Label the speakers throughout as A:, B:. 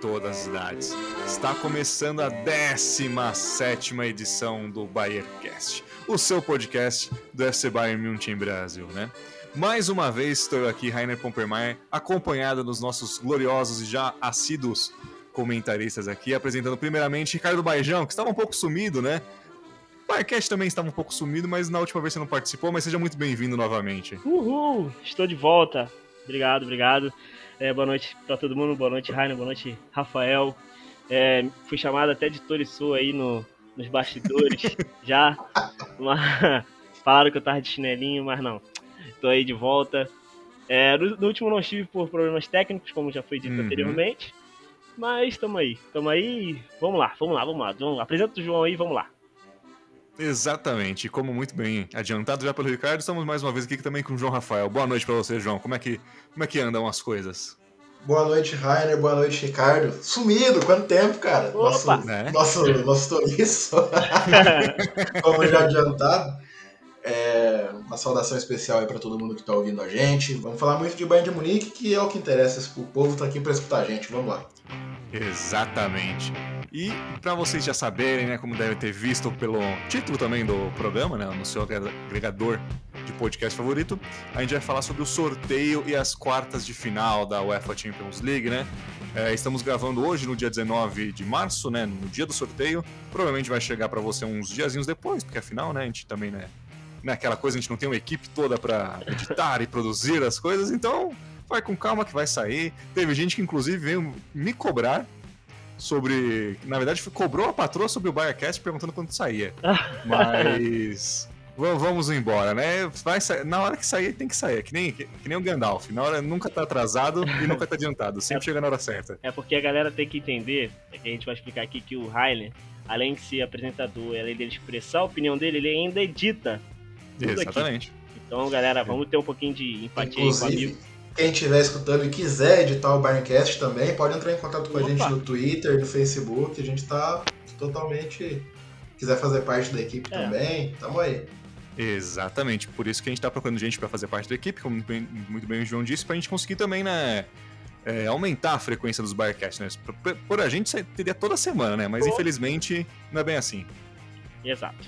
A: todas as idades. Está começando a 17 edição do Bayercast, o seu podcast do FC Bayern München Brasil, né? Mais uma vez estou aqui, Rainer Pompermeier, acompanhado dos nossos gloriosos e já assíduos comentaristas aqui, apresentando primeiramente Ricardo Baijão, que estava um pouco sumido, né? O Bayercast também estava um pouco sumido, mas na última vez você não participou, mas seja muito bem-vindo novamente.
B: Uhul! Estou de volta. Obrigado, obrigado. É, boa noite para todo mundo, boa noite, Rainer, boa noite, Rafael. É, fui chamado até de Torissu aí no, nos bastidores já. Mas, falaram que eu tava de chinelinho, mas não. Tô aí de volta. É, no, no último não estive por problemas técnicos, como já foi dito
A: Uhum.
B: anteriormente. Mas tamo aí, tamo aí. Vamos lá, vamos lá, vamos lá. Vamos lá. Apresenta o João aí, vamos lá.
A: Exatamente, como muito bem adiantado já pelo Ricardo, estamos mais uma vez aqui também com o João Rafael. Boa noite para você, João. Como é que como é que andam as coisas?
C: Boa noite, Rainer. Boa noite, Ricardo. Sumido, quanto tempo, cara? Nosso,
B: Opa!
A: Né?
C: nosso, nosso Toriço. Como já adiantado. É, uma saudação especial aí pra todo mundo que tá ouvindo a gente. Vamos falar muito de Bayern de Munique, que é o que interessa. O povo tá aqui pra escutar a gente. Vamos lá.
A: Exatamente. E para vocês já saberem, né, como devem ter visto pelo título também do programa, né, no seu agregador de podcast favorito, a gente vai falar sobre o sorteio e as quartas de final da UEFA Champions League, né? É, estamos gravando hoje, no dia 19 de março, né, no dia do sorteio. Provavelmente vai chegar para você uns diazinhos depois, porque afinal, né, a gente também, né, não é aquela coisa, a gente não tem uma equipe toda para editar e produzir as coisas, então vai com calma que vai sair. Teve gente que inclusive veio me cobrar sobre. Na verdade, cobrou a patroa sobre o Birecast perguntando quando saía. Mas. Va- Vamos embora, né? Vai Na hora que sair, tem que sair. Que nem, que, que nem o Gandalf. Na hora nunca tá atrasado e nunca tá adiantado. Sempre chega na hora certa.
B: É porque a galera tem que entender, é que a gente vai explicar aqui que o Rainer, além de ser apresentador, além dele expressar a opinião dele, ele ainda edita. Tudo aqui.
A: Exatamente.
B: Então, galera, vamos ter um pouquinho de empatia aí com o
C: Inclusive,
B: amigo.
C: quem estiver escutando e quiser editar o Bayerncast também, pode entrar em contato com a
B: Opa.
C: gente no Twitter, no Facebook. A gente tá totalmente. Quiser fazer parte da equipe
B: É.
C: também, tamo aí.
A: Exatamente. Por isso que a gente tá procurando gente pra fazer parte da equipe, como muito bem, muito bem o João disse, pra gente conseguir também, né? é, aumentar a frequência dos Birecasts, né? Por, por- a gente teria toda semana, né? Mas
B: Pô.
A: infelizmente não é bem assim.
B: Exato.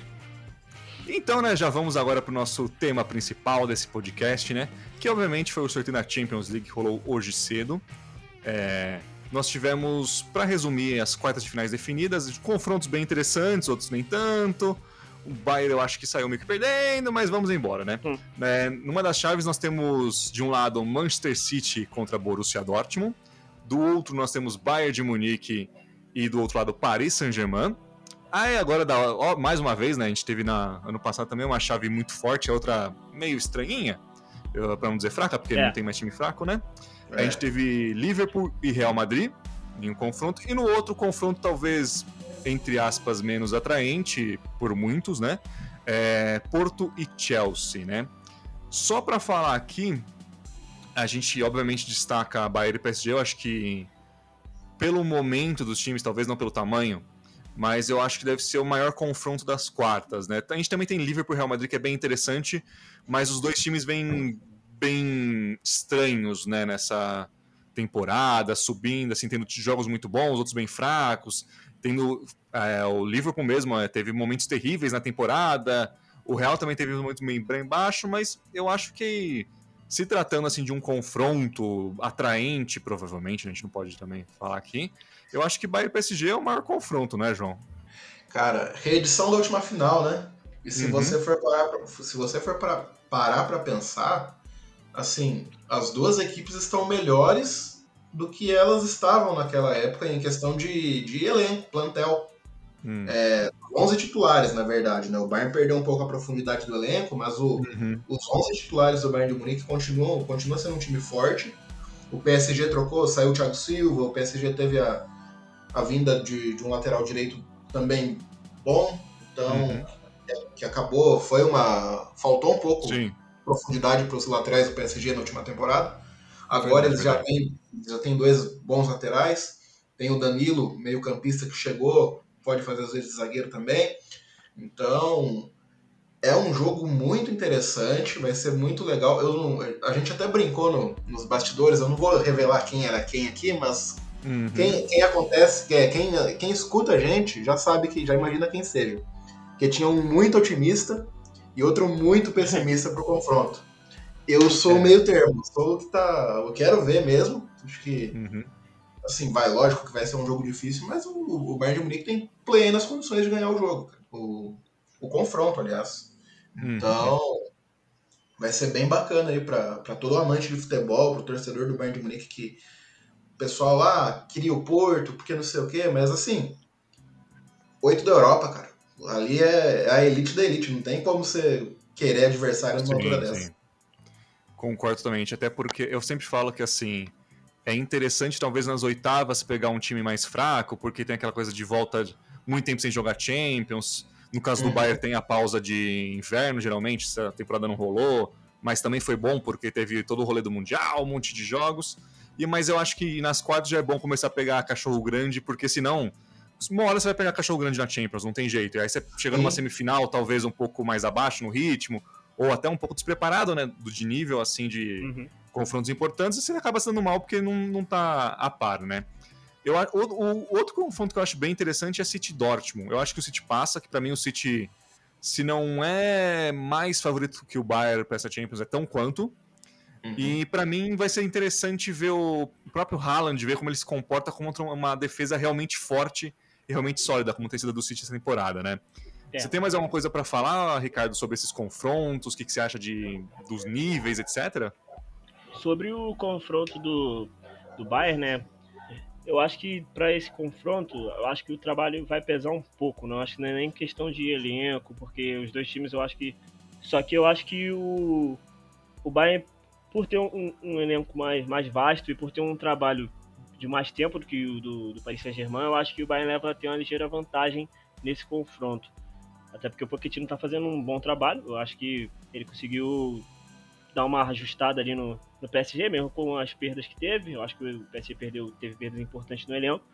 A: Então, né, já vamos agora pro nosso tema principal desse podcast, né? Que obviamente foi o sorteio da Champions League que rolou hoje cedo. É, nós tivemos, para resumir, as quartas de finais definidas, confrontos bem interessantes, outros nem tanto. O Bayern eu acho que saiu meio que perdendo, mas vamos embora, né?
B: Hum.
A: É, numa das chaves nós temos, de um lado, Manchester City contra Borussia Dortmund. Do outro nós temos Bayern de Munique e do outro lado Paris Saint-Germain. Aí agora, da- ó, mais uma vez, né? A gente teve na, ano passado também uma chave muito forte, a outra meio estranhinha, pra não dizer fraca, porque
B: É.
A: não tem mais time fraco, né? A
C: É.
A: gente teve Liverpool e Real Madrid em um confronto, e no outro confronto, talvez, entre aspas, menos atraente por muitos, né? É, Porto e Chelsea, né? Só pra falar aqui, a gente obviamente destaca a Bayern e PSG, eu acho que pelo momento dos times, talvez não pelo tamanho, mas eu acho que deve ser o maior confronto das quartas, né? A gente também tem Liverpool e Real Madrid, que é bem interessante, mas os dois times vêm bem estranhos, né, nessa temporada, subindo, assim, tendo jogos muito bons, outros bem fracos, tendo é, o Liverpool mesmo é, teve momentos terríveis na temporada, o Real também teve momentos bem, bem baixo, mas eu acho que se tratando assim de um confronto atraente, provavelmente, a gente não pode também falar aqui, eu acho que Bayern PSG é o maior confronto, né, João?
C: Cara, reedição da última final, né? E se
A: Uhum.
C: você for parar pra, se você for pra, parar pra pensar, assim, as duas equipes estão melhores do que elas estavam naquela época em questão de, de elenco, plantel.
A: Hum.
C: 11 titulares, na verdade, né? O Bayern perdeu um pouco a profundidade do elenco, mas o,
A: Uhum.
C: os 11 titulares do Bayern de Munique continuam, continuam sendo um time forte. O PSG trocou, saiu o Thiago Silva, o PSG teve a, a vinda de, de um lateral direito também bom. Então,
A: Uhum.
C: é, que acabou, foi uma. faltou um pouco Sim. profundidade para os laterais do PSG na última temporada. Agora eles já têm, já têm dois bons laterais. Tem o Danilo, meio-campista, que chegou, pode fazer às vezes zagueiro também. Então, é um jogo muito interessante, vai ser muito legal. Eu não, a gente até brincou no, nos bastidores, eu não vou revelar quem era quem aqui, mas uhum. quem, quem, acontece, quem, quem escuta a gente já sabe que já imagina quem seja. Que tinha um muito otimista e outro muito pessimista pro confronto. Eu sou é. meio termo, sou o que tá. Eu quero ver mesmo. Acho que. Uhum. Assim, vai, lógico que vai ser um jogo difícil, mas o, o Bayern de Munique tem plenas condições de ganhar o jogo. O, o confronto, aliás. Uhum. Então, vai ser bem bacana aí para todo amante de futebol, para o torcedor do Bayern de Munique que o pessoal lá queria o Porto, porque não sei o quê, mas assim, oito da Europa, cara. Ali é, é a elite da elite, não tem como você querer adversário numa altura dessa.
A: Concordo totalmente, até porque eu sempre falo que assim, é interessante talvez nas oitavas pegar um time mais fraco, porque tem aquela coisa de volta muito tempo sem jogar Champions, no caso do uhum. Bayern tem a pausa de inverno, geralmente, se a temporada não rolou, mas também foi bom porque teve todo o rolê do Mundial, um monte de jogos. E Mas eu acho que nas quadras já é bom começar a pegar cachorro grande, porque senão, uma hora você vai pegar cachorro grande na Champions, não tem jeito. E aí você chega numa semifinal, talvez um pouco mais abaixo no ritmo, ou até um pouco despreparado, né, do de nível, assim, de uhum. confrontos importantes, e você acaba sendo mal porque não, não tá a par, né? Eu, o, o, outro confronto que eu acho bem interessante é City Dortmund. Eu acho que o City passa, que para mim o City, se não é mais favorito que o Bayern para essa Champions, é tão quanto. Uhum. E para mim vai ser interessante ver o próprio Haaland, ver como ele se comporta contra uma defesa realmente forte e realmente sólida, como tem sido do City essa temporada, né? É. Você tem mais alguma coisa para falar, Ricardo, sobre esses confrontos? O que, que você acha de, dos níveis, etc?
B: Sobre o confronto do, do Bayern, né? eu acho que para esse confronto, eu acho que o trabalho vai pesar um pouco. Não acho que não é nem questão de elenco, porque os dois times eu acho que. Só que eu acho que o, o Bayern, por ter um, um elenco mais, mais vasto e por ter um trabalho de mais tempo do que o do, do Paris Saint-Germain, eu acho que o Bayern leva a ter uma ligeira vantagem nesse confronto. Até porque o Pochettino está fazendo um bom trabalho. Eu acho que ele conseguiu dar uma ajustada ali no, no PSG, mesmo com as perdas que teve. Eu acho que o PSG perdeu, teve perdas importantes no elenco.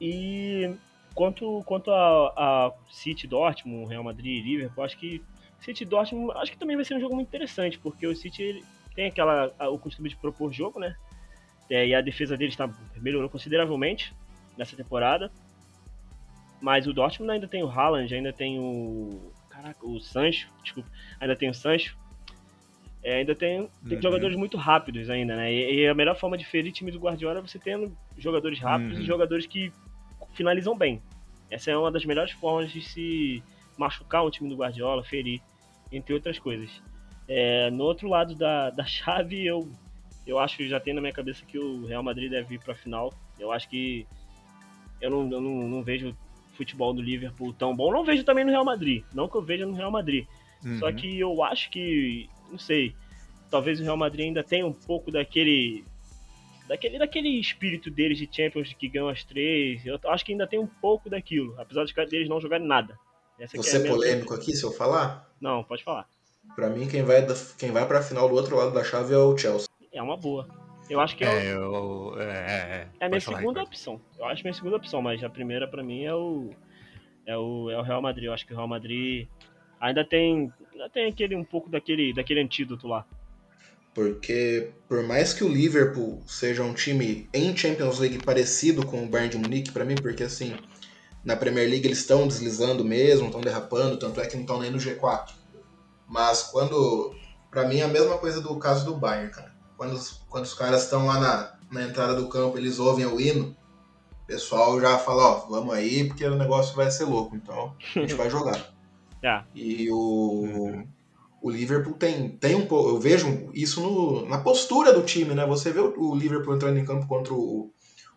B: E quanto, quanto a, a City, Dortmund, Real Madrid e Liverpool, acho que City Dortmund acho que também vai ser um jogo muito interessante, porque o City tem aquela o costume de propor jogo, né? É, e a defesa deles está melhorou consideravelmente nessa temporada. Mas o Dortmund ainda tem o Haaland, ainda tem o. Caraca, o Sancho, desculpa. Ainda tem o Sancho. É, ainda tem, tem uhum. jogadores muito rápidos ainda, né? E, e, a melhor forma de ferir time do Guardiola é você tendo jogadores rápidos uhum. e jogadores que finalizam bem. Essa é uma das melhores formas de se machucar um time do Guardiola, ferir, entre outras coisas. É, no outro lado da, da chave, eu, eu acho que já tem na minha cabeça que o Real Madrid deve ir para a final. Eu acho que eu não, eu não, não vejo futebol do Liverpool tão bom. Não vejo também no Real Madrid. Não que eu veja no Real Madrid. Uhum. Só que eu acho que não sei, talvez o Real Madrid ainda tenha um pouco daquele daquele, daquele espírito deles de Champions que ganham as três. Eu acho que ainda tem um pouco daquilo, apesar de deles não jogarem nada.
C: Essa Você é, é polêmico aqui, se eu falar?
B: Não, pode falar.
C: Para mim, quem vai, quem vai pra final do outro lado da chave é o Chelsea.
B: É uma boa. Eu acho que é, é, eu, é, é, é a minha segunda opção. Eu acho minha segunda opção, mas a primeira para mim é o, é o é o Real Madrid. Eu acho que o Real Madrid ainda tem ainda tem aquele um pouco daquele, daquele antídoto lá.
C: Porque por mais que o Liverpool seja um time em Champions League parecido com o Bayern de Munique, para mim, porque assim, na Premier League eles estão deslizando mesmo, estão derrapando, tanto é que não estão nem no G4. Mas quando. para mim é a mesma coisa do caso do Bayern, cara. Quando, quando os caras estão lá na, na entrada do campo, eles ouvem o hino, o pessoal já fala, ó, vamos aí, porque o negócio vai ser louco, então a gente vai jogar.
B: É.
C: E o, uhum. o Liverpool tem, tem um pouco. Eu vejo isso no, na postura do time, né? Você vê o, Liverpool entrando em campo contra o,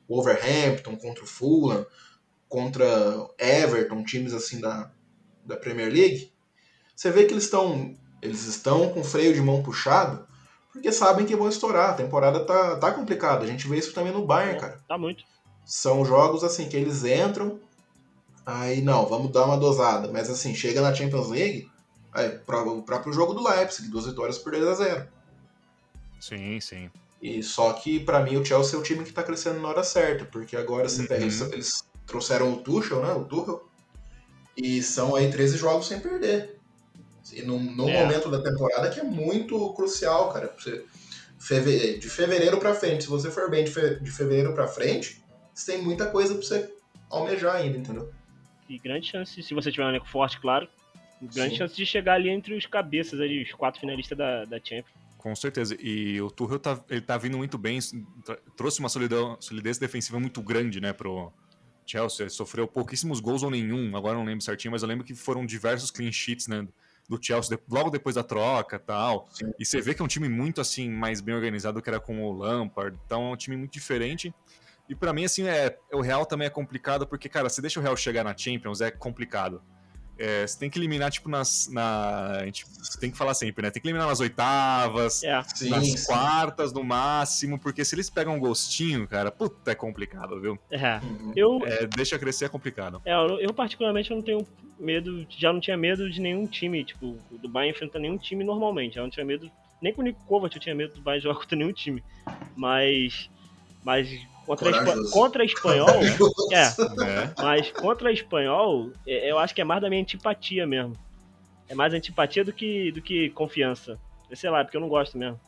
C: o Wolverhampton, contra o Fulham, contra Everton, times assim da, da Premier League. Você vê que eles estão eles estão com freio de mão puxado porque sabem que vão estourar. A temporada tá, tá complicada. A gente vê isso também no Bayern, cara.
B: Tá muito.
C: São jogos assim que eles entram, Aí não, vamos dar uma dosada. Mas assim, chega na Champions League, aí, o próprio jogo do Leipzig, duas vitórias por 2 a 0
A: Sim, sim.
C: E só que para mim o Chelsea é o time que tá crescendo na hora certa, porque agora você pega, eles,
A: Uhum.
C: eles trouxeram o Tuchel, né? O Tuchel. E são aí 13 jogos sem perder. E num, num
B: É.
C: momento da temporada que é muito crucial, cara. Você, feve- de fevereiro pra frente, se você for bem de, fe- de fevereiro pra frente, você tem muita coisa pra você almejar ainda, entendeu?
B: E grande chance, se você tiver um elenco forte, claro, grande
C: Sim.
B: chance de chegar ali entre os cabeças, ali, os quatro finalistas da, da Champions.
A: Com certeza. E o Tuchel tá, ele tá vindo muito bem, trouxe uma solidão, solidez defensiva muito grande, né, pro Chelsea. Ele sofreu pouquíssimos gols ou nenhum, agora eu não lembro certinho, mas eu lembro que foram diversos clean sheets, né, do Chelsea, logo depois da troca tal.
C: Sim.
A: E você vê que é um time muito, assim, mais bem organizado que era com o Lampard, então é um time muito diferente. E pra mim, assim, é, o Real também é complicado, porque, cara, você deixa o Real chegar na Champions, é complicado. É, você tem que eliminar, tipo, nas. Na, a gente tem que falar sempre, né? Tem que eliminar nas oitavas,
B: É,
C: Sim,
A: nas
C: sim.
A: quartas no máximo, porque se eles pegam um gostinho, cara, puta, é complicado, viu?
B: é.
C: Uhum.
B: Eu,
A: É, deixa crescer é complicado.
B: é, eu, eu particularmente eu não tenho medo, já não tinha medo de nenhum time, tipo, do Bayern enfrenta nenhum time normalmente, eu não tinha medo, nem com o Nico Kovac eu tinha medo do Bayern jogar contra nenhum time, mas, mas contra, Espa- contra a Espanhol, é,
A: Né?
B: Mas contra a espanhol, é- eu acho que é mais da minha antipatia mesmo. É mais antipatia do que, do que confiança. Sei lá, é porque eu não gosto mesmo.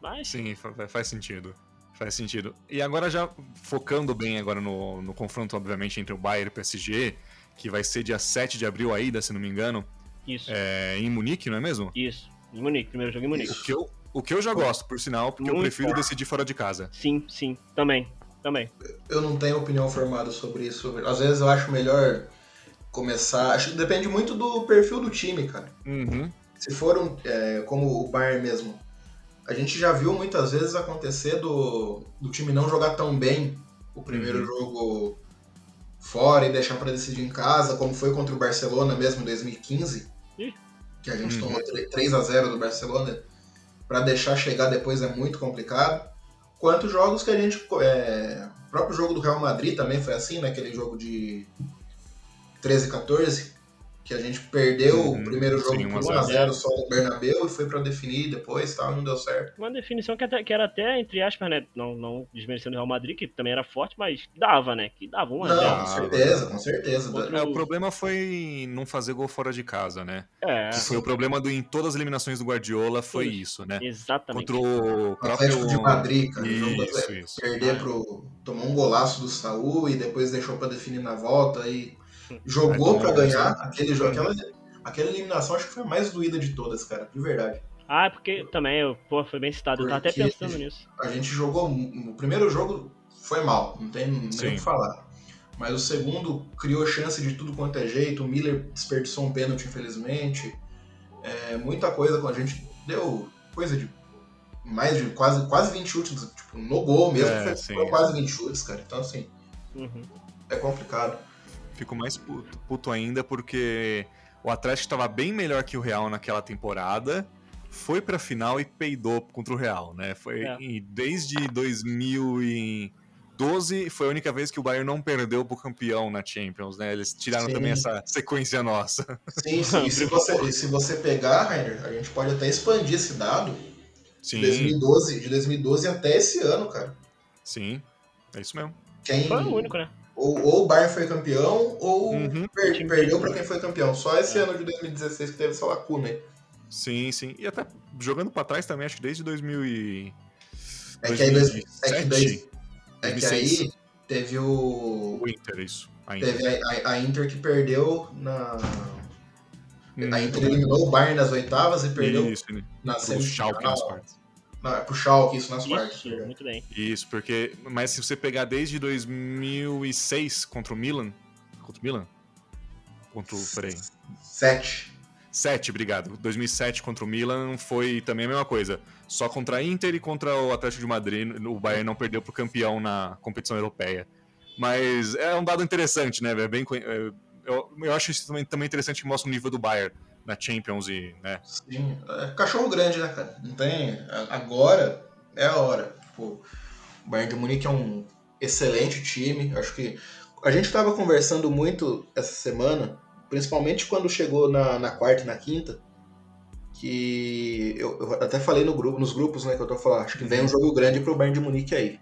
B: Mas,
A: Sim, fa- faz sentido. Faz sentido. E agora já focando bem agora no, no confronto, obviamente, entre o Bayern e o PSG, que vai ser dia 7 de abril ainda, se não me engano,
B: isso,
A: é, em Munique, não é mesmo?
B: isso. Em Munique, primeiro jogo em Munique.
A: O que eu, o que eu já gosto, por sinal, porque eu
B: Muito
A: prefiro
B: bom.
A: decidir fora de casa.
B: Sim, sim, também. Também.
C: Eu não tenho opinião formada sobre isso. Às vezes eu acho melhor começar. Acho que depende muito do perfil do time, cara.
A: Uhum.
C: Se for um, é, como o Bayern mesmo, a gente já viu muitas vezes acontecer do, do time não jogar tão bem o primeiro
A: Uhum.
C: jogo fora e deixar pra decidir em casa, como foi contra o Barcelona mesmo em 2015,
B: Ih.
C: que a gente
A: Uhum.
C: tomou 3 a 0 do Barcelona, Pra deixar chegar depois é muito complicado. Quanto jogos que a gente. é, o próprio jogo do Real Madrid também foi assim, naquele jogo de 13 14, que a gente perdeu
A: Uhum,
C: o primeiro jogo
A: sim,
C: por
A: 1 a
C: 1x0 só no Bernabéu e foi pra definir depois tal, e não deu certo.
B: Uma definição que, até- que era até, entre aspas, né? Não, não desmerecendo o Real Madrid, que também era forte, mas dava, né? Que dava um a
C: Não,
B: zero.
C: com certeza, com certeza.
B: Contra
A: É, o problema foi não fazer gol fora de casa, né?
B: É,
A: Que foi o problema do, em todas as eliminações do Guardiola, foi
B: Isso.
A: isso, né?
B: exatamente.
A: Contra o próprio.
C: Atlético de Madrid, cara,
A: Isso, isso.
C: Perder
B: Ah.
C: pro. Tomou um golaço do Saúl e depois deixou pra definir na volta e jogou
A: um
C: ganhar. Aquele jogo, aquela, aquela eliminação acho que foi a mais doída de todas, cara, de verdade.
B: Ah, é porque também, eu, pô, foi bem citado. Eu tava até
C: Porque-
B: pensando nisso.
C: A gente jogou. O primeiro jogo foi mal, não tem nem o que falar. Mas o segundo criou chance de tudo quanto é jeito. O Miller desperdiçou um pênalti, infelizmente. É, muita coisa com a gente. Deu coisa de mais de quase, quase 20 chutes, tipo, no gol mesmo.
A: É,
C: foi,
A: sim.
C: foram quase 20 chutes, cara. Então, assim,
B: Uhum.
C: é complicado.
A: Fico mais puto, puto ainda porque o Atlético estava bem melhor que o Real naquela temporada, foi pra final e peidou contra o Real, né? Foi
B: É.
A: e desde 2012 foi a única vez que o Bayern não perdeu pro campeão na Champions, né? Eles tiraram
C: Sim.
A: também essa sequência nossa.
C: Sim, sim. E se você, e se você pegar, Rainer, a gente pode até expandir esse dado de
A: Sim,
C: 2012, de 2012 até esse ano, cara.
A: sim. É isso mesmo.
C: Quem,
B: Foi o único, né?
C: Ou, ou o Bayern foi campeão, ou
A: Uhum.
C: per- perdeu pra quem foi campeão. Só esse
B: É.
C: ano de 2016 que teve essa lacuna aí.
A: Sim, sim. E até jogando pra trás também, acho que desde 2000 e...
C: É que aí, dois- é que
A: 2007?
C: daí, é que
A: 2006.
C: aí teve o.
A: O Inter, isso. ainda.
C: Teve a, a- a Inter que perdeu na.
A: Hum,
C: A Inter eliminou o Bayern nas oitavas e perdeu
A: Isso, né?
C: na semifinal. Não, é pro Schalke, isso nas quartas.
B: Isso,
C: perdão.
B: muito bem.
A: Isso, porque. Mas se você pegar desde 2006 contra o Milan. Contra o Milan? Contra o. Peraí.
C: Sete.
A: 7, obrigado. 2007 contra o Milan foi também a mesma coisa. Só contra a Inter e contra o Atlético de Madrid, o Bayern não perdeu pro campeão na competição europeia. Mas é um dado interessante, né? É bem, é, eu, eu acho isso também, também interessante que mostra o nível do Bayern na Champions e, né?
C: Sim. É cachorro grande, né, cara? Não tem. Agora é a hora. Tipo, o Bayern de Munique é um excelente time. Acho que a gente estava conversando muito essa semana, principalmente quando chegou na, na quarta e na quinta, que eu, eu, até falei no grupo, nos grupos né, que eu tô falando, acho que vem um jogo grande pro Bayern de Munique aí.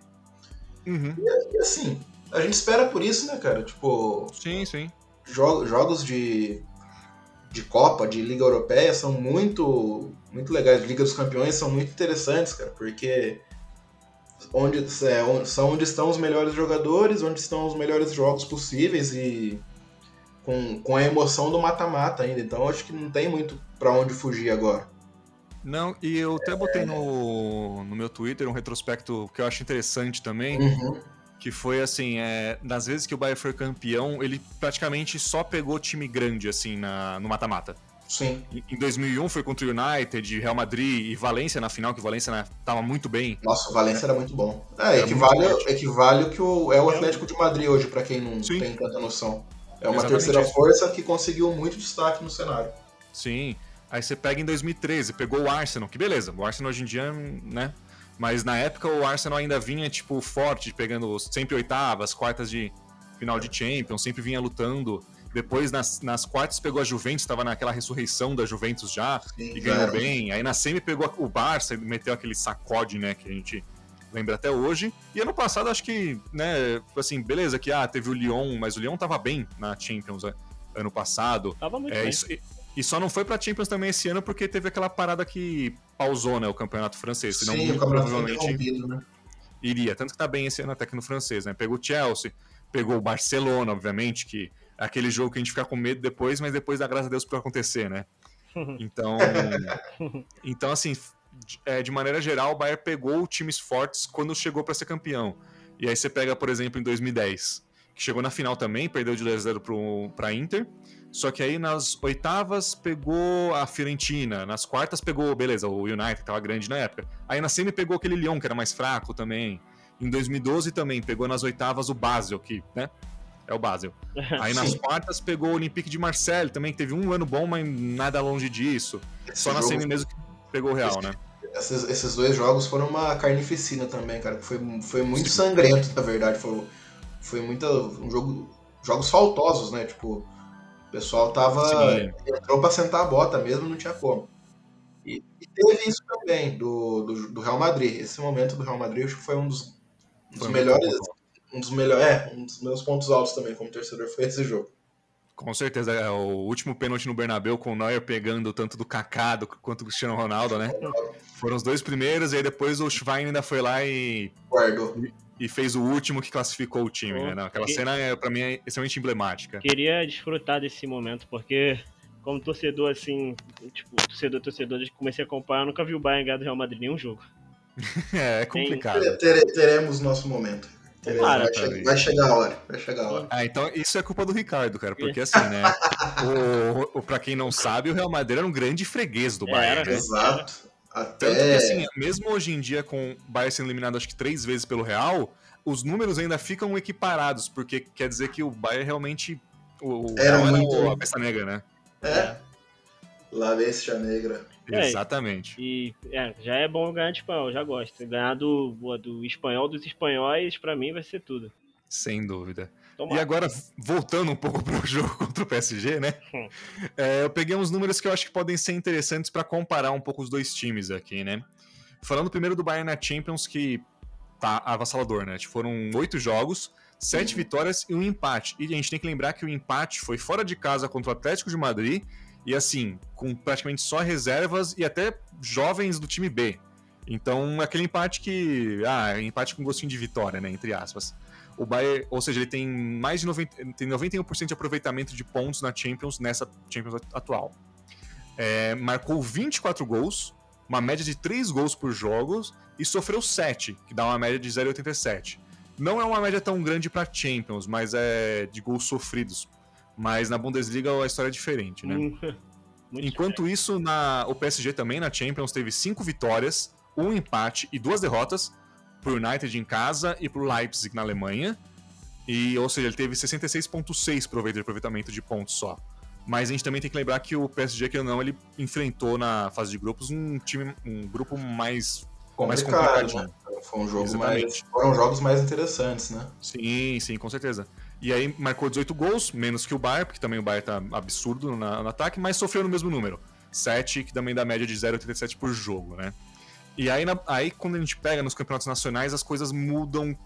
C: Uhum. E, e, assim, a gente espera por isso, né, cara? Tipo.
A: Sim, sim.
C: Jo jogos de, de Copa, de Liga Europeia são muito, muito legais. Liga dos Campeões são muito interessantes, cara, porque onde, é, são onde estão os melhores jogadores, onde estão os melhores jogos possíveis e com, com a emoção do mata-mata ainda. Então acho que não tem muito para onde fugir agora.
A: Não, e eu até botei no, no meu Twitter um retrospecto que eu acho interessante também. Uhum. Que foi assim, é, nas vezes que o Bayern foi campeão, ele praticamente só pegou time grande, assim, na, no mata-mata.
C: Sim.
A: Em 2001 foi contra o United, Real Madrid e Valência na final, que o Valência né, tava muito bem.
C: Nossa, o Valência é. era muito bom. É, equivale, equivale o que o, é o Atlético de Madrid hoje, para quem não Sim. tem tanta noção. É uma Exatamente terceira isso. força que conseguiu muito destaque no cenário.
A: Sim. Aí você pega em 2013, pegou o Arsenal, que beleza, o Arsenal hoje em dia, né? Mas na época o Arsenal ainda vinha, tipo, forte, pegando sempre oitavas, quartas de final de Champions, sempre vinha lutando. Depois, nas, nas quartas, pegou a Juventus, estava naquela ressurreição da Juventus já, Sim, e ganhou bem. Aí na semi pegou o Barça e meteu aquele sacode, né, que a gente lembra até hoje. E ano passado, acho que, né, assim, beleza, que ah, teve o Lyon, mas o Lyon tava bem na Champions né, ano passado.
B: Tava muito é, bem.
A: Isso, e só não foi pra Champions também esse ano porque teve aquela parada que pausou, né, o campeonato francês.
C: Senão, Sim, o provavelmente né?
A: iria. Tanto que tá bem esse ano até que no francês, né? Pegou o Chelsea, pegou o Barcelona, obviamente, que é aquele jogo que a gente fica com medo depois, mas depois dá graças a Deus por acontecer, né? Então, então assim, é, de maneira geral, o Bayern pegou times fortes quando chegou para ser campeão. E aí você pega, por exemplo, em 2010, que chegou na final também, perdeu de 2 a 0 para Inter, só que aí nas oitavas pegou a Fiorentina, nas quartas pegou, beleza, o United, que tava grande na época. Aí na semi pegou aquele Lyon, que era mais fraco também. Em 2012 também pegou nas oitavas o Basel, que, né? É o Basel. Aí nas quartas pegou o Olympique de Marseille também, que teve um ano bom, mas nada longe disso. Esse Só na semi mesmo que pegou o Real, né?
C: Esses, esses, dois jogos foram uma carnificina também, cara. Foi, foi muito Sim. sangrento, na verdade. Foi, foi muita, um jogo, jogos faltosos, né? Tipo, pessoal tava. Sim. entrou pra sentar a bota mesmo, não tinha como. E, e teve isso também do, do, do, Real Madrid. Esse momento do Real Madrid acho que foi um dos, um dos melhores. Um dos melhores. É, um dos meus pontos altos também como torcedor foi esse jogo.
A: Com certeza, é o último pênalti no Bernabéu com o Neuer pegando tanto do Kaká quanto do Cristiano Ronaldo, né? Foram os dois primeiros, e aí depois o Schwein ainda foi lá e.
C: Guardou
A: e fez o último que classificou o time, né? Aquela que... cena, é, para mim, é extremamente emblemática.
B: Queria desfrutar desse momento, porque como torcedor, assim, tipo, torcedor, torcedor, desde que comecei a acompanhar, nunca vi o Bayern ganhar do Real Madrid nenhum jogo.
A: é, é complicado.
C: Tem... Teremos nosso momento. Claro, vai, che vai, chegar a hora, vai chegar a hora.
A: Ah, então isso é culpa do Ricardo, cara, porque assim, né, o, o, pra quem não sabe, o Real Madrid era um grande freguês do Bayern,
C: era, né? Exato. Até...
A: Tanto que, assim, mesmo hoje em dia, com o Bayern sendo eliminado acho que três vezes pelo Real, os números ainda ficam equiparados, porque quer dizer que o Bayern realmente. O,
C: era muito...
A: a peça negra, né?
C: É. La Bestia Negra.
B: É,
A: Exatamente.
B: E é, já é bom ganhar de espanhol, já gosto. Ganhar do, do espanhol dos espanhóis, para mim, vai ser tudo.
A: Sem dúvida. Tomara. E agora, voltando um pouco pro jogo contra o PSG, né? Hum. É, eu peguei uns números que eu acho que podem ser interessantes para comparar um pouco os dois times aqui, né? Falando primeiro do Bayern na Champions, que tá avassalador, né? Foram oito jogos, sete uhum. vitórias e um empate. E a gente tem que lembrar que o empate foi fora de casa contra o Atlético de Madrid e assim, com praticamente só reservas e até jovens do time B. Então, aquele empate que. Ah, empate com gostinho de vitória, né? Entre aspas. O Bayern, ou seja, ele tem mais de 90, tem 91% de aproveitamento de pontos na Champions nessa Champions atual. É, marcou 24 gols, uma média de 3 gols por jogos e sofreu 7, que dá uma média de 0,87. Não é uma média tão grande para Champions, mas é de gols sofridos. Mas na Bundesliga a história é diferente, né? Hum, Enquanto isso, na, o PSG também na Champions teve 5 vitórias, um empate e duas derrotas, pro United em casa e pro Leipzig na Alemanha. E, ou seja, ele teve 66,6% de aproveitamento de pontos só. Mas a gente também tem que lembrar que o PSG, que ou não, ele enfrentou na fase de grupos um time, um grupo mais, mais complicado.
C: Né? Foi um jogo mais, foram jogos mais interessantes, né?
A: Sim, sim, com certeza. E aí marcou 18 gols, menos que o Bayern, porque também o Bayern tá absurdo no, no ataque, mas sofreu no mesmo número. 7, que também dá média de 0,87 por jogo, né? E aí, na, aí, quando a gente pega nos campeonatos nacionais, as coisas mudam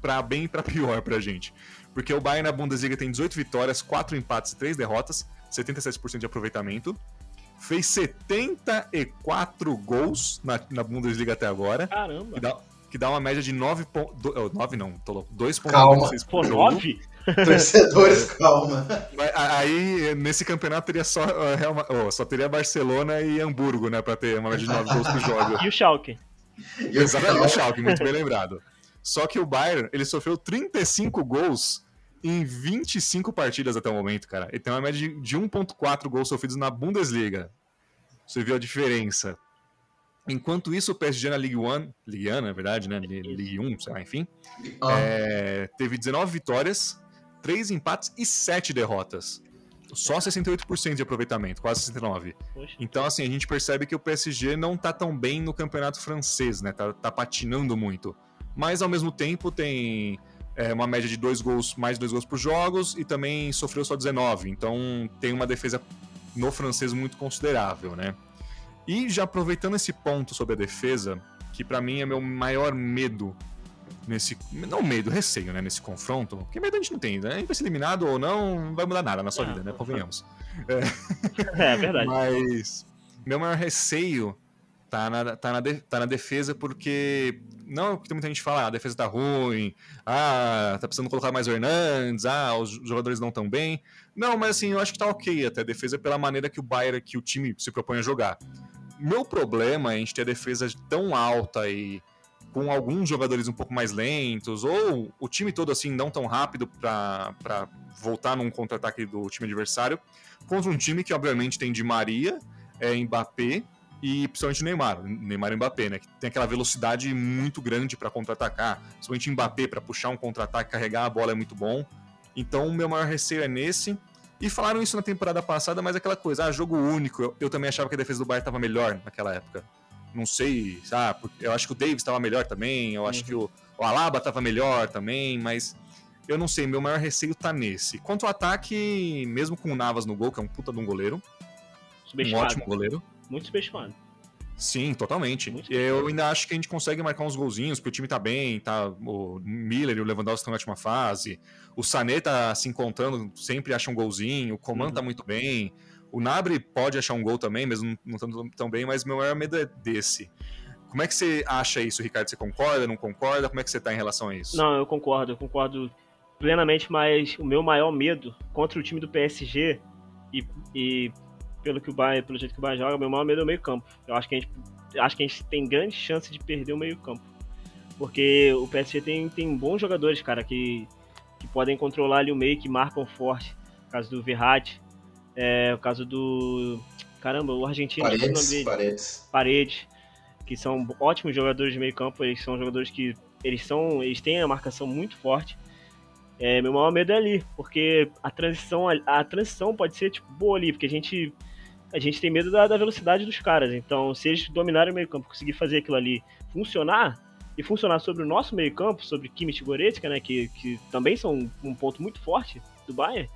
A: para bem e para pior pra gente. Porque o Bayern na Bundesliga tem 18 vitórias, 4 empates e 3 derrotas, 77% de aproveitamento. Fez 74 gols na, na Bundesliga até agora.
B: Caramba!
A: Que dá, que dá uma média de 9 pontos. 9 não, tô louco.
C: 2,96
B: por jogo. 9?
C: Torcedores, calma.
A: Aí, nesse campeonato, teria só, oh, só teria Barcelona e Hamburgo, né? Pra ter uma média de 9 gols por jogo.
B: E o Schalke.
A: Exatamente, o Schalke, muito bem lembrado. Só que o Bayern, ele sofreu 35 gols em 25 partidas até o momento, cara. Ele tem uma média de 1.4 gols sofridos na Bundesliga. Você viu a diferença. Enquanto isso, o PSG na Ligue 1, Ligue 1, na verdade, né? Ligue 1, sei lá, enfim, ah. é, teve 19 vitórias, 3 empates e 7 derrotas. Só 68% de aproveitamento, quase 69%. Então, assim, a gente percebe que o PSG não tá tão bem no campeonato francês, né? Tá, tá patinando muito. Mas, ao mesmo tempo, tem é, uma média de dois gols, mais dois gols por jogos e também sofreu só 19. Então, tem uma defesa no francês muito considerável, né? E já aproveitando esse ponto sobre a defesa, que para mim é meu maior medo nesse. Não medo, receio, né? Nesse confronto. Porque medo a gente não tem, né? A gente vai ser eliminado ou não, não vai mudar nada na sua vida, né? Convenhamos.
B: É, é verdade.
A: Mas meu maior receio tá na, tá, na de, tá na defesa porque. Não que tem muita gente fala, ah, a defesa tá ruim, ah, tá precisando colocar mais o Hernandes, ah, os jogadores não tão bem. Não, mas assim, eu acho que tá ok até a defesa pela maneira que o Bayern, que o time se propõe a jogar. Meu problema é a gente ter a defesa tão alta e com alguns jogadores um pouco mais lentos, ou o time todo assim não tão rápido para voltar num contra-ataque do time adversário, contra um time que obviamente tem Di Maria, é, Mbappé e principalmente Neymar, Neymar e Mbappé, né? Que tem aquela velocidade muito grande para contra-atacar, principalmente Mbappé para puxar um contra-ataque, carregar a bola é muito bom. Então o meu maior receio é nesse. E falaram isso na temporada passada, mas aquela coisa, ah, jogo único. Eu, eu também achava que a defesa do Bayern estava melhor naquela época. Não sei, sabe? Eu acho que o Davis estava melhor também, eu acho uhum. que o, o Alaba estava melhor também, mas eu não sei, meu maior receio tá nesse. Quanto ao ataque, mesmo com o Navas no gol, que é um puta de um goleiro, um ótimo goleiro.
B: Muito subestimado.
A: Sim, totalmente. Eu ainda acho que a gente consegue marcar uns golzinhos, porque o time tá bem, tá, o Miller e o Lewandowski estão na última fase, o Sané tá se encontrando, sempre acha um golzinho, o Coman tá uhum. tá muito bem, o Nabre pode achar um gol também, mesmo não tão bem, mas meu maior medo é desse. Como é que você acha isso, Ricardo? Você concorda, não concorda? Como é que você tá em relação a isso?
B: Não, eu concordo, eu concordo plenamente, mas o meu maior medo contra o time do PSG e, e pelo que o Bayern, pelo jeito que o Bayern joga, meu maior medo é o meio campo. Eu acho que a gente, acho que a gente tem grande chance de perder o meio campo. Porque o PSG tem, tem bons jogadores, cara, que, que podem controlar ali o meio, que marcam forte. O caso do Verratti, é, o caso do... Caramba, o argentino...
C: Paredes, Paredes.
B: Paredes, que são ótimos jogadores de meio campo, eles são jogadores que... Eles, são, eles têm a marcação muito forte. É, meu maior medo é ali, porque a transição, a, a transição pode ser tipo, boa ali, porque a gente a gente tem medo da, da velocidade dos caras. Então, se eles dominarem o meio-campo, conseguir fazer aquilo ali funcionar, e funcionar sobre o nosso meio-campo, sobre Kimmich e Goretzka, né, que, que também são um ponto muito forte do Bayern,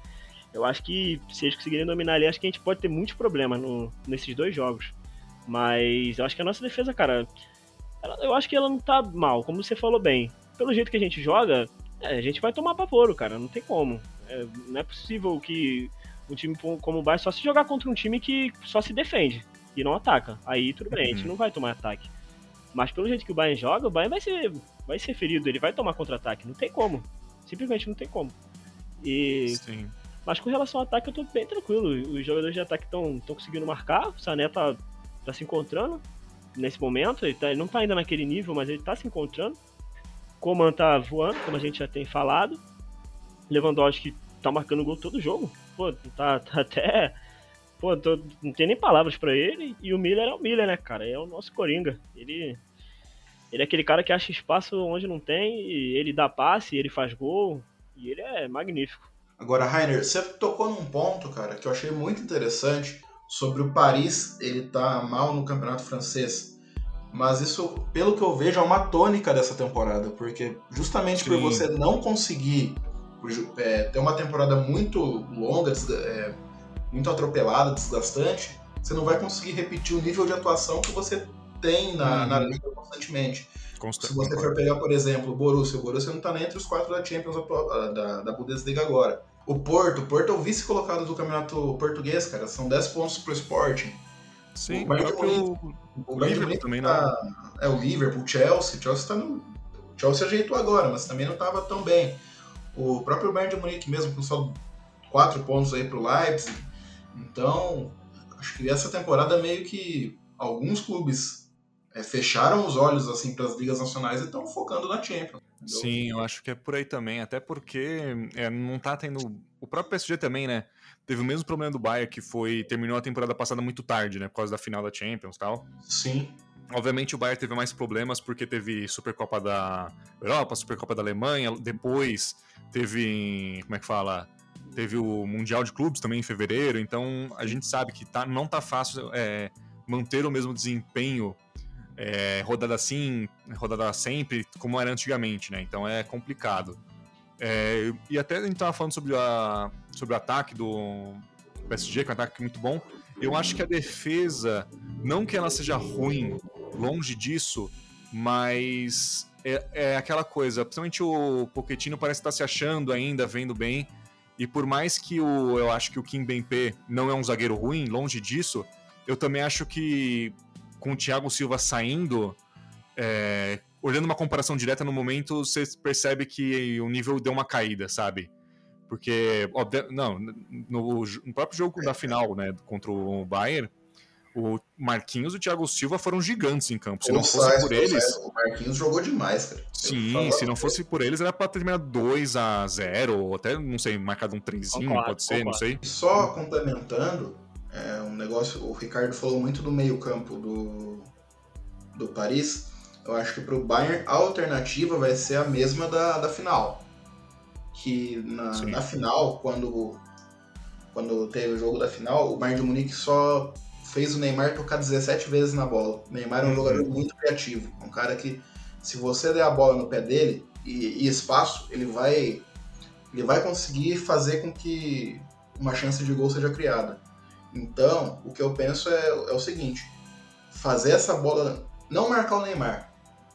B: eu acho que se eles conseguirem dominar ali, acho que a gente pode ter muitos problemas no, nesses dois jogos. Mas eu acho que a nossa defesa, cara, ela, eu acho que ela não tá mal, como você falou bem. Pelo jeito que a gente joga, é, a gente vai tomar pavoro, cara, não tem como. É, não é possível que um time como o Bayern só se jogar contra um time que só se defende e não ataca. Aí tudo bem, a gente uhum. não vai tomar ataque. Mas pelo jeito que o Bayern joga, o Bayern vai ser, vai ser ferido, ele vai tomar contra-ataque. Não tem como. Simplesmente não tem como. E. Sim. Mas com relação ao ataque, eu tô bem tranquilo. Os jogadores de ataque estão conseguindo marcar. O Sané tá, tá se encontrando nesse momento. Ele, tá, ele, não tá ainda naquele nível, mas ele tá se encontrando. Coman tá voando, como a gente já tem falado. Lewandowski tá marcando gol todo jogo pô, tá, tá até. Pô, tô, não tem nem palavras para ele. E o Miller é o Miller, né, cara? É o nosso Coringa. Ele. Ele é aquele cara que acha espaço onde não tem, ele dá passe, ele faz gol, e ele é magnífico.
C: Agora, Rainer, você tocou num ponto, cara, que eu achei muito interessante sobre o Paris, ele tá mal no campeonato francês. Mas isso, pelo que eu vejo, é uma tônica dessa temporada, porque justamente Sim. por você não conseguir é, ter uma temporada muito longa, é, muito atropelada, desgastante, você não vai conseguir repetir o nível de atuação que você tem na, na uhum. liga constantemente. Se você for pegar, por exemplo, o Borussia, o Borussia não está nem entre os quatro da Champions atual, da, da Bundesliga agora. O Porto, o Porto é o vice-colocado do campeonato português, cara. São 10 pontos pro Sporting.
A: Sim, o Bayern o, o Liverpool também não.
C: Tá, é o Liverpool, o Chelsea. O Chelsea tá no. O Chelsea ajeitou agora, mas também não estava tão bem. O próprio Bayern de Munique mesmo, com só 4 pontos aí pro Leipzig. Então, acho que essa temporada meio que alguns clubes é, fecharam os olhos assim para as ligas nacionais e estão focando na Champions.
A: Entendeu? Sim, eu acho que é por aí também, até porque é, não tá tendo o próprio PSG também, né? Teve o mesmo problema do Bayern que foi terminou a temporada passada muito tarde, né, por causa da final da Champions, tal.
C: Sim.
A: Obviamente o Bayern teve mais problemas porque teve Supercopa da Europa, Supercopa da Alemanha, depois teve, como é que fala? Teve o Mundial de Clubes também em fevereiro, então a gente sabe que tá, não tá fácil é, manter o mesmo desempenho é, rodada sim, rodada sempre, como era antigamente, né? Então é complicado. É, e até a gente estava falando sobre, a, sobre o ataque do PSG, que é um ataque muito bom. Eu acho que a defesa, não que ela seja ruim, longe disso, mas é, é aquela coisa, principalmente o Pochettino parece estar se achando ainda, vendo bem. E por mais que o, eu acho que o Kim Bempe não é um zagueiro ruim, longe disso, eu também acho que com o Thiago Silva saindo, é, olhando uma comparação direta no momento, você percebe que o nível deu uma caída, sabe? Porque, óbvio, não, no, no, próprio jogo da final, né, contra o Bayern, o Marquinhos e o Thiago Silva foram gigantes em campo. Se não fosse por eles.
C: O Marquinhos jogou demais, cara.
A: Sim, se não fosse por eles, era pra terminar 2 a 0 ou até, não sei, marcado um trenzinho, pode ser, não sei.
C: Só complementando, é um negócio, o Ricardo falou muito do meio-campo do, do Paris. Eu acho que para o Bayern a alternativa vai ser a mesma da, da final. Que na, na final, quando, quando teve o jogo da final, o Bayern de Munique só fez o Neymar tocar 17 vezes na bola. O Neymar é um uhum. jogador muito criativo. Um cara que, se você der a bola no pé dele e, e espaço, ele vai, ele vai conseguir fazer com que uma chance de gol seja criada. Então, o que eu penso é, é o seguinte: fazer essa bola, não marcar o Neymar,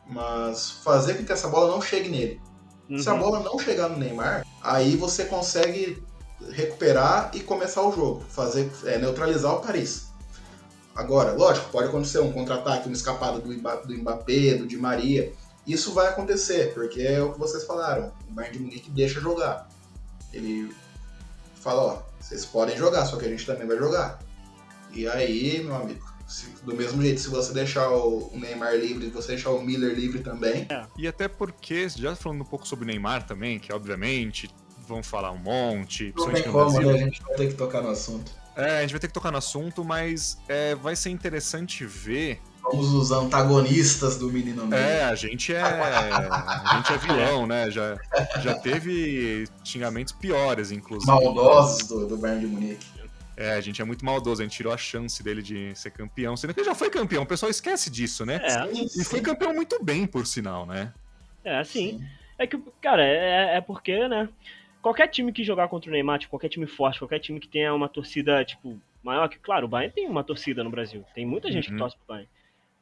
C: mas fazer com que essa bola não chegue nele. Uhum. Se a uhum. bola não chegar no Neymar, aí você consegue recuperar e começar o jogo, fazer é, neutralizar o Paris. Agora, lógico, pode acontecer um contra-ataque, uma escapada do, do Mbappé, do Di Maria. Isso vai acontecer, porque é o que vocês falaram. O Bayern de Munique deixa jogar. Ele fala, ó, vocês podem jogar, só que a gente também vai jogar. E aí, meu amigo, se, do mesmo jeito, se você deixar o Neymar livre, você deixar o Miller livre também. É.
A: E até porque, já falando um pouco sobre o Neymar também, que obviamente vão falar um monte,
C: Não tem como, né? A gente vai ter que tocar no assunto.
A: É, a gente vai ter que tocar no assunto, mas é, vai ser interessante ver
C: somos os antagonistas do menino
A: negro. É, a gente é. A gente é vilão, né? Já, já teve xingamentos piores, inclusive.
C: Maldosos do, do Bayern de Munique.
A: É, a gente é muito maldoso, a gente tirou a chance dele de ser campeão, sendo que ele já foi campeão, o pessoal esquece disso, né? É, e foi campeão muito bem, por sinal, né?
B: É, sim. sim. É que, cara, é, é porque, né? Qualquer time que jogar contra o Neymar, tipo, qualquer time forte, qualquer time que tenha uma torcida, tipo, maior que, claro, o Bayern tem uma torcida no Brasil. Tem muita gente uhum. que torce pro Bayern.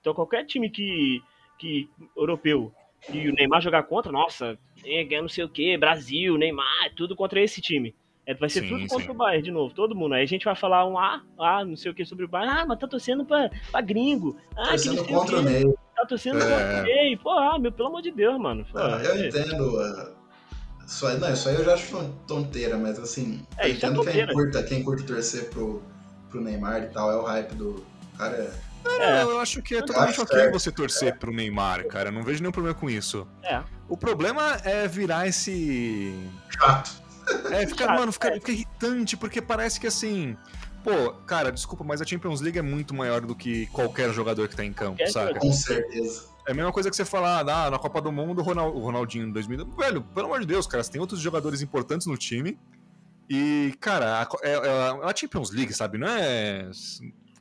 B: Então qualquer time que, que europeu e o Neymar jogar contra, nossa, é, não sei o que, Brasil, Neymar, tudo contra esse time. É, vai ser sim, tudo contra sim. o Bayern de novo, todo mundo. Aí a gente vai falar um ah, ah, não sei o que sobre o Bayern. Ah, mas tá torcendo pra, pra gringo. Ah,
C: torcendo contra o Ney.
B: Tá torcendo é. contra o Ney. Pô, ah, meu, pelo amor de Deus, mano.
C: Pô, não, eu é. entendo. Uh, isso, não, isso aí eu já acho tonteira, mas assim, é, eu é entendo é quem, curta, quem curte torcer pro, pro Neymar e tal, é o hype do cara
A: é, eu acho que é totalmente ok você torcer pro Neymar, cara. Não vejo nenhum problema com isso.
B: É.
A: O problema é virar esse.
C: Chato.
A: É, fica, Chato, mano, fica, é. fica irritante, porque parece que assim. Pô, cara, desculpa, mas a Champions League é muito maior do que qualquer jogador que tá em campo, sabe?
C: Com certeza.
A: É a mesma coisa que você falar, ah, na Copa do Mundo, o Ronaldinho em 2000. Velho, pelo amor de Deus, cara, você tem outros jogadores importantes no time. E, cara, a, é, é a Champions League, sabe? Não é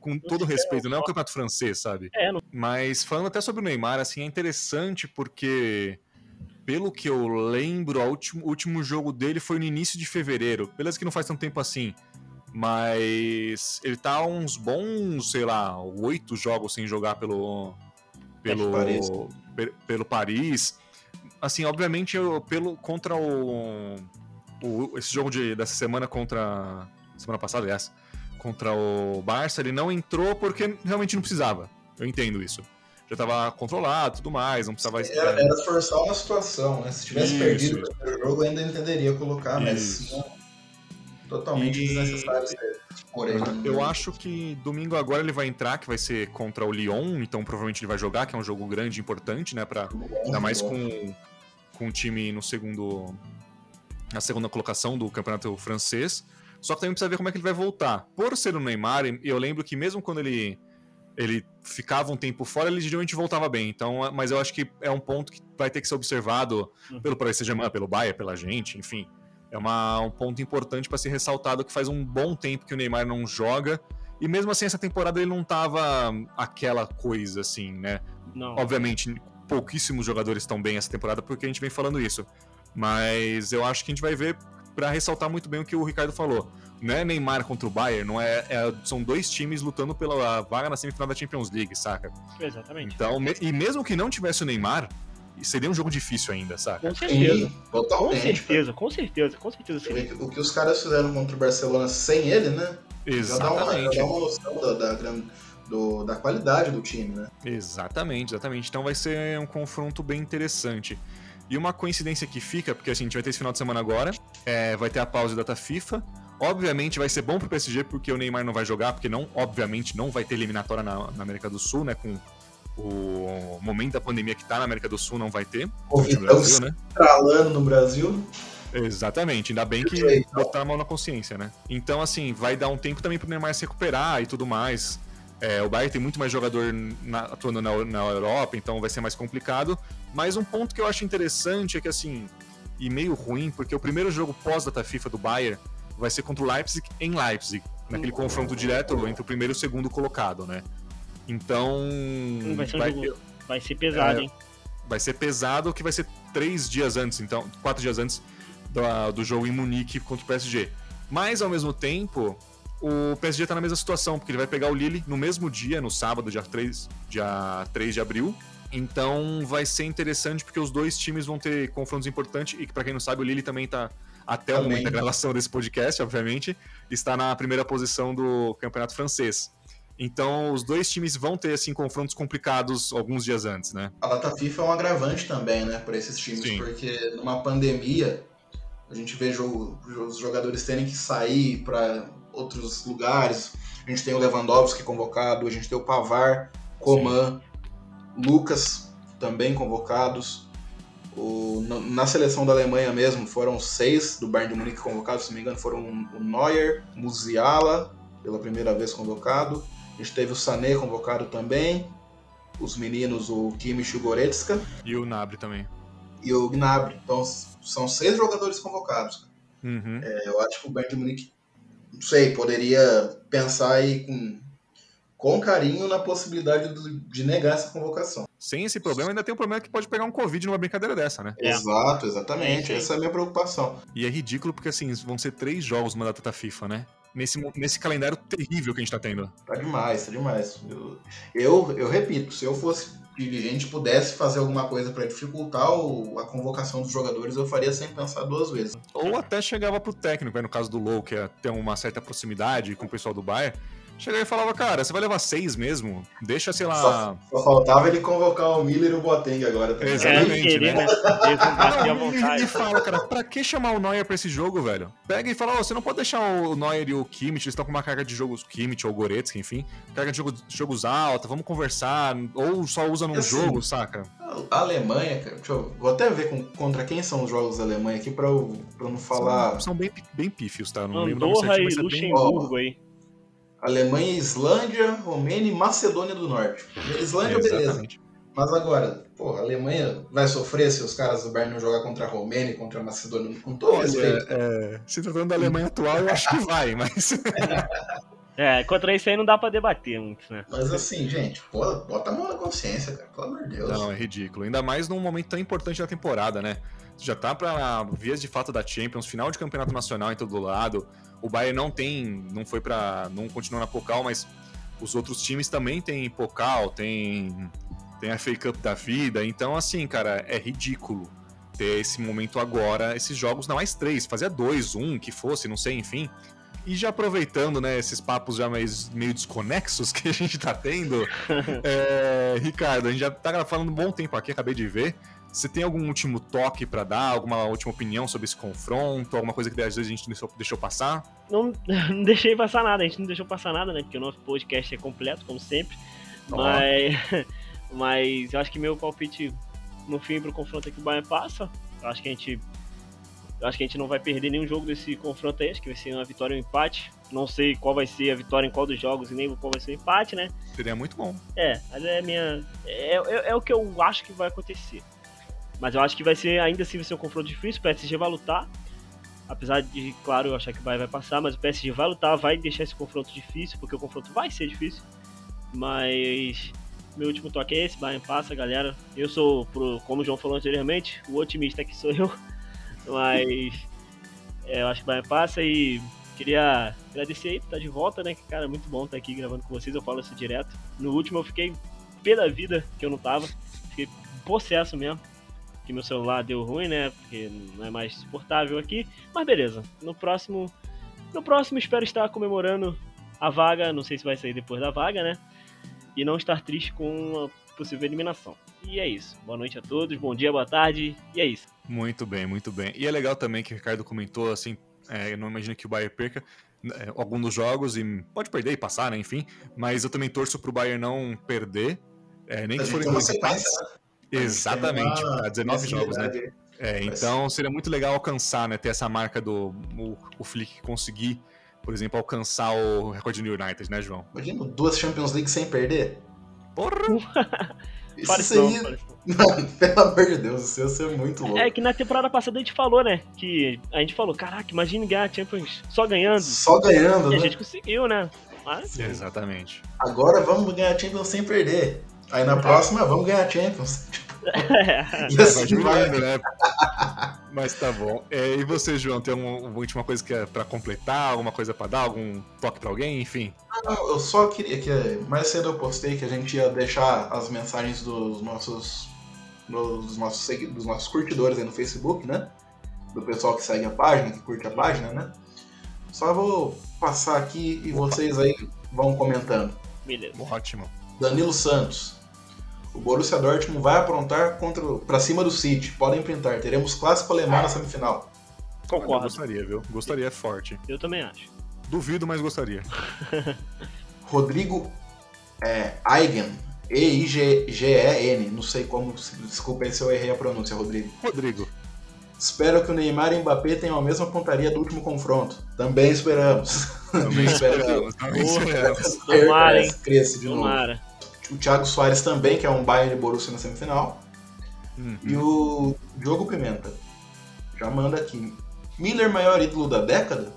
A: com todo respeito, não é o campeonato francês, sabe?
B: É, não...
A: Mas falando até sobre o Neymar, assim, é interessante porque pelo que eu lembro, o último, último jogo dele foi no início de fevereiro. Beleza que não faz tanto tempo assim. Mas ele tá uns bons, sei lá, oito jogos sem jogar pelo. Pelo Paris. pelo Paris. Assim, obviamente, eu, pelo, contra o, o. Esse jogo de, dessa semana contra. Semana passada, aliás. Contra o Barça, ele não entrou porque realmente não precisava. Eu entendo isso já estava controlado tudo mais, não precisava.
C: Era, era forçar uma situação, né? Se tivesse isso. perdido o primeiro jogo, ainda entenderia colocar, mas não, totalmente e... desnecessário
A: Porém, eu acho que domingo agora ele vai entrar, que vai ser contra o Lyon, então provavelmente ele vai jogar, que é um jogo grande e importante, né? Pra, ainda mais com, com o time no segundo. na segunda colocação do campeonato francês. Só que também precisa ver como é que ele vai voltar. Por ser o Neymar, eu lembro que mesmo quando ele ele ficava um tempo fora, ele geralmente voltava bem. Então, mas eu acho que é um ponto que vai ter que ser observado uhum. pelo Paris Saint-Germain, pelo Bayern, pela gente, enfim. É uma, um ponto importante para ser ressaltado que faz um bom tempo que o Neymar não joga. E mesmo assim, essa temporada ele não tava aquela coisa assim, né? Não. Obviamente, pouquíssimos jogadores estão bem essa temporada porque a gente vem falando isso. Mas eu acho que a gente vai ver para ressaltar muito bem o que o Ricardo falou não é Neymar contra o Bayern, não é, é, são dois times lutando pela vaga na semifinal da Champions League, saca?
B: Exatamente.
A: Então, me, e mesmo que não tivesse o Neymar, seria um jogo difícil ainda, saca?
B: Com certeza. Sim, totalmente. Com certeza, com certeza, com certeza.
C: Seria. O que os caras fizeram contra o Barcelona sem ele, né?
A: Exatamente.
C: Já dá uma, já dá uma noção da, da, do, da qualidade do time, né?
A: Exatamente, exatamente. Então vai ser um confronto bem interessante. E uma coincidência que fica, porque assim, a gente vai ter esse final de semana agora, é, vai ter a pausa da data FIFA, Obviamente vai ser bom pro PSG porque o Neymar não vai jogar, porque não, obviamente não vai ter eliminatória na, na América do Sul, né? Com o momento da pandemia que tá na América do Sul não vai ter.
C: No Brasil, né? Tralando no Brasil.
A: Exatamente, ainda bem que botar a mão na consciência, né? Então, assim, vai dar um tempo também pro Neymar se recuperar e tudo mais. É, o Bayern tem muito mais jogador na, atuando na, na Europa, então vai ser mais complicado. Mas um ponto que eu acho interessante é que, assim, e meio ruim, porque o primeiro jogo pós-data FIFA do Bayern vai ser contra o Leipzig em Leipzig, naquele confronto direto entre o primeiro e o segundo colocado, né? Então.
B: Hum, vai ser, um vai, vai ser pesado, é, hein?
A: Vai ser pesado, que vai ser três dias antes, então, quatro dias antes do, do jogo em Munique contra o PSG. Mas, ao mesmo tempo, o PSG tá na mesma situação, porque ele vai pegar o Lille no mesmo dia, no sábado, dia 3, dia 3 de abril. Então vai ser interessante porque os dois times vão ter confrontos importantes e para quem não sabe, o Lille também tá até Também. o momento da gravação desse podcast, obviamente, está na primeira posição do campeonato francês. Então, os dois times vão ter assim confrontos complicados alguns dias antes, né?
C: A data FIFA é um agravante também, né, para esses times, Sim. porque numa pandemia a gente vê jogo, os jogadores terem que sair para outros lugares. A gente tem o Lewandowski convocado, a gente tem o Pavar, Coman, Sim. Lucas também convocados. O, na seleção da Alemanha mesmo, foram seis do Bayern de Munique convocados, se não me engano, foram o Neuer, Musiala, pela primeira vez convocado. A gente teve o Sané convocado também. Os meninos, o Kimmich e o Goretzka.
A: E o Gnabry também.
C: E o Gnabry. Então, são seis jogadores convocados. Uhum. É, eu acho que o Bayern de Munique, não sei, poderia pensar aí com com carinho na possibilidade de negar essa convocação.
A: Sem esse problema, ainda tem um problema que pode pegar um Covid numa brincadeira dessa, né?
C: É. Exato, exatamente. É, essa é a minha preocupação.
A: E é ridículo porque, assim, vão ser três jogos numa data da FIFA, né? Nesse, nesse calendário terrível que a gente tá tendo.
C: Tá demais, tá demais. Eu, eu, eu repito, se eu fosse dirigente pudesse fazer alguma coisa para dificultar a convocação dos jogadores, eu faria sem pensar duas vezes.
A: Ou até chegava pro técnico, né? no caso do Low, que é ter uma certa proximidade com o pessoal do Bayern, Chegava e falava, cara, você vai levar seis mesmo? Deixa, sei lá.
C: Só, só faltava ele convocar o Miller e o Boateng agora.
A: Também. Exatamente, é, né? né? Não, e fala, cara, pra que chamar o Neuer pra esse jogo, velho? Pega e fala, oh, você não pode deixar o Neuer e o Kimmich, eles estão com uma carga de jogos, Kimmich ou Goretzka, enfim, carga de jogo, jogos alta, vamos conversar, ou só usa num assim, jogo, saca?
C: A Alemanha, cara, deixa eu, vou até ver com, contra quem são os jogos da Alemanha aqui pra eu, pra eu não falar...
A: São, são bem, bem pífios, tá?
B: Não Andorra lembro e Luxemburgo aí.
C: Alemanha, Islândia, Romênia e Macedônia do Norte. Islândia, é, beleza. Mas agora, pô, a Alemanha vai sofrer se os caras do Bayern não jogar contra a Romênia e contra a Macedônia com todo Olha, respeito.
A: É, se tratando da Alemanha atual, eu acho que vai, mas.
B: É, contra isso aí não dá pra debater muito, né?
C: Mas assim, gente, pô, bota a mão na consciência, cara, pelo amor de Deus.
A: Não, é ridículo. Ainda mais num momento tão importante da temporada, né? Já tá pra vias de fato da Champions, final de campeonato nacional em todo lado. O Bayern não tem, não foi para, não continuou na Pokal, mas os outros times também têm Pokal, tem tem a FA Cup da vida. Então, assim, cara, é ridículo ter esse momento agora, esses jogos, não mais três, fazia dois, um, que fosse, não sei, enfim. E já aproveitando, né, esses papos já mais, meio desconexos que a gente tá tendo, é, Ricardo, a gente já tá falando um bom tempo aqui, acabei de ver. Você tem algum último toque para dar, alguma última opinião sobre esse confronto, alguma coisa que às vezes a gente deixou, deixou passar?
B: Não, não deixei passar nada, a gente não deixou passar nada, né? Porque o nosso podcast é completo, como sempre. Oh. Mas, mas eu acho que meu palpite no fim pro confronto aqui o Bayern passa. Eu acho que a gente acho que a gente não vai perder nenhum jogo desse confronto aí, acho que vai ser uma vitória ou um empate. Não sei qual vai ser a vitória em qual dos jogos e nem qual vai ser o empate, né?
A: Seria muito bom.
B: É, mas é minha. É, é, é, o que eu acho que vai acontecer. Mas eu acho que vai ser, ainda assim, vai ser um confronto difícil. O PSG vai lutar. Apesar de, claro, eu achar que vai, vai passar, mas o PSG vai lutar, vai deixar esse confronto difícil, porque o confronto vai ser difícil. Mas meu último toque é esse, Bayern passa, galera. Eu sou, pro, como o João falou anteriormente, o otimista que sou eu. Mas é, eu acho que o Bayern passa e queria agradecer aí por estar de volta, né? Cara, muito bom estar aqui gravando com vocês, eu falo isso direto. No último eu fiquei pé da vida que eu não tava. Fiquei possesso mesmo. Que meu celular deu ruim, né? Porque não é mais suportável aqui. Mas beleza. No próximo. No próximo espero estar comemorando a vaga. Não sei se vai sair depois da vaga, né? E não estar triste com a possível eliminação. E é isso. Boa noite a todos, bom dia, boa tarde, e é isso.
A: Muito bem, muito bem. E é legal também que o Ricardo comentou, assim, é, eu não imagino que o Bayern perca é, algum dos jogos e pode perder e passar, né, enfim. Mas eu também torço pro Bayern não perder, é, nem que forem dois empates. Exatamente, para 19 jogos, né? É, então seria muito legal alcançar, né, ter essa marca do o, o Flick conseguir, por exemplo, alcançar o recorde do United, né, João?
C: Imagina duas Champions League sem perder.
A: Porra!
C: Isso aí. Mano, pelo amor de Deus, isso ia ser muito louco.
B: É que na temporada passada a gente falou, né? Que a gente falou, caraca, imagine ganhar a Champions só ganhando.
C: Só ganhando,
B: e
C: né?
B: a gente conseguiu, né? Mas...
A: Exatamente.
C: Agora vamos ganhar a Champions sem perder. Aí na próxima, vamos ganhar a Champions. e assim vai,
A: né? Mas tá bom. É, e você, João, tem uma, uma última coisa que é pra completar? Alguma coisa pra dar? Algum toque pra alguém? Enfim.
C: Não, eu só queria que mais cedo eu postei que a gente ia deixar as mensagens dos nossos dos nossos, dos nossos curtidores aí no Facebook, né? Do pessoal que segue a página, que curte a página, né? Só vou passar aqui e vocês aí vão comentando.
B: Beleza.
A: Ótimo.
C: Danilo Santos. O Borussia Dortmund vai aprontar contra para cima do City. Podem printar. Teremos clássico alemão na semifinal.
B: Concordo. Eu
A: gostaria, viu? Gostaria é forte.
B: Eu também acho.
A: Duvido, mas gostaria.
C: Rodrigo é, Eigen. E-I-G-E-N. Não sei como. Desculpa aí se eu errei a pronúncia, Rodrigo.
A: Rodrigo.
C: Espero que o Neymar e o Mbappé tenham a mesma pontaria do último confronto. Também esperamos.
A: Também esperamos. Também esperamos.
B: Tomara, hein?
C: Cresça de Tomara. novo o Thiago Soares também, que é um Bayern e Borussia na semifinal. Uhum. E o Diogo Pimenta. Já manda aqui. Miller, maior ídolo da década?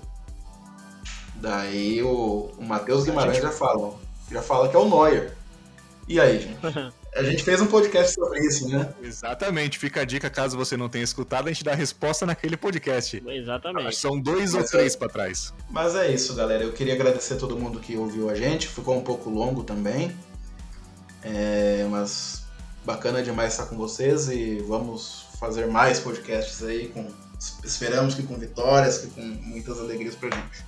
C: Daí o, o Matheus Guimarães já fala. Já fala que é o Neuer. E aí, gente? A gente fez um podcast sobre isso, né?
A: Exatamente. Fica a dica, caso você não tenha escutado, a gente dá a resposta naquele podcast.
B: Exatamente.
A: São dois Mas ou três é... para trás.
C: Mas é isso, galera. Eu queria agradecer a todo mundo que ouviu a gente. Ficou um pouco longo também. É, mas bacana demais estar com vocês e vamos fazer mais podcasts aí com esperamos que com vitórias, que com muitas alegrias pra gente.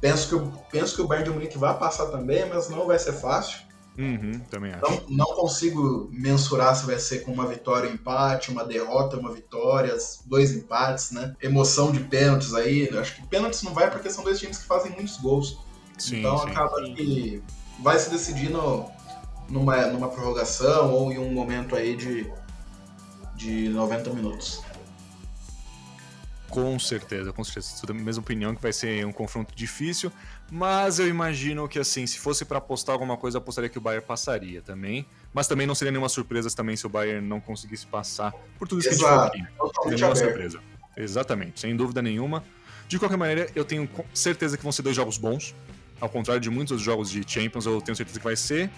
C: Penso que, eu, penso que o Bayern de Munique vai passar também, mas não vai ser fácil.
A: Uhum, também acho.
C: Não, não consigo mensurar se vai ser com uma vitória, um empate, uma derrota, uma vitória, dois empates, né? Emoção de pênaltis aí. Acho que pênaltis não vai porque são dois times que fazem muitos gols. Sim, então sim, acaba sim. que vai se decidir no, numa, numa prorrogação ou em um momento aí de, de 90 minutos.
A: Com certeza, com certeza. Sou da mesma opinião que vai ser um confronto difícil, mas eu imagino que assim, se fosse para apostar alguma coisa, eu apostaria que o Bayern passaria também. Mas também não seria nenhuma surpresa também se o Bayern não conseguisse passar por tudo isso Exato. que a gente falou aqui. Seria nenhuma surpresa. Exatamente, sem dúvida nenhuma. De qualquer maneira, eu tenho certeza que vão ser dois jogos bons. Ao contrário de muitos outros jogos de Champions, eu tenho certeza que vai ser.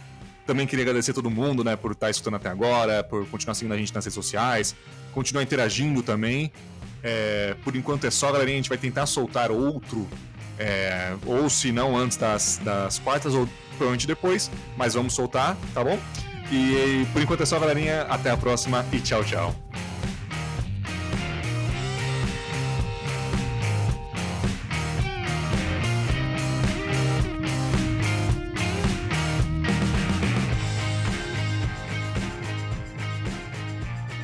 A: Também queria agradecer a todo mundo, né, por estar escutando até agora, por continuar seguindo a gente nas redes sociais, continuar interagindo também. É, por enquanto é só, galerinha. A gente vai tentar soltar outro, é, ou se não antes das, das quartas, ou provavelmente depois, mas vamos soltar, tá bom? E por enquanto é só, galerinha. Até a próxima e tchau, tchau.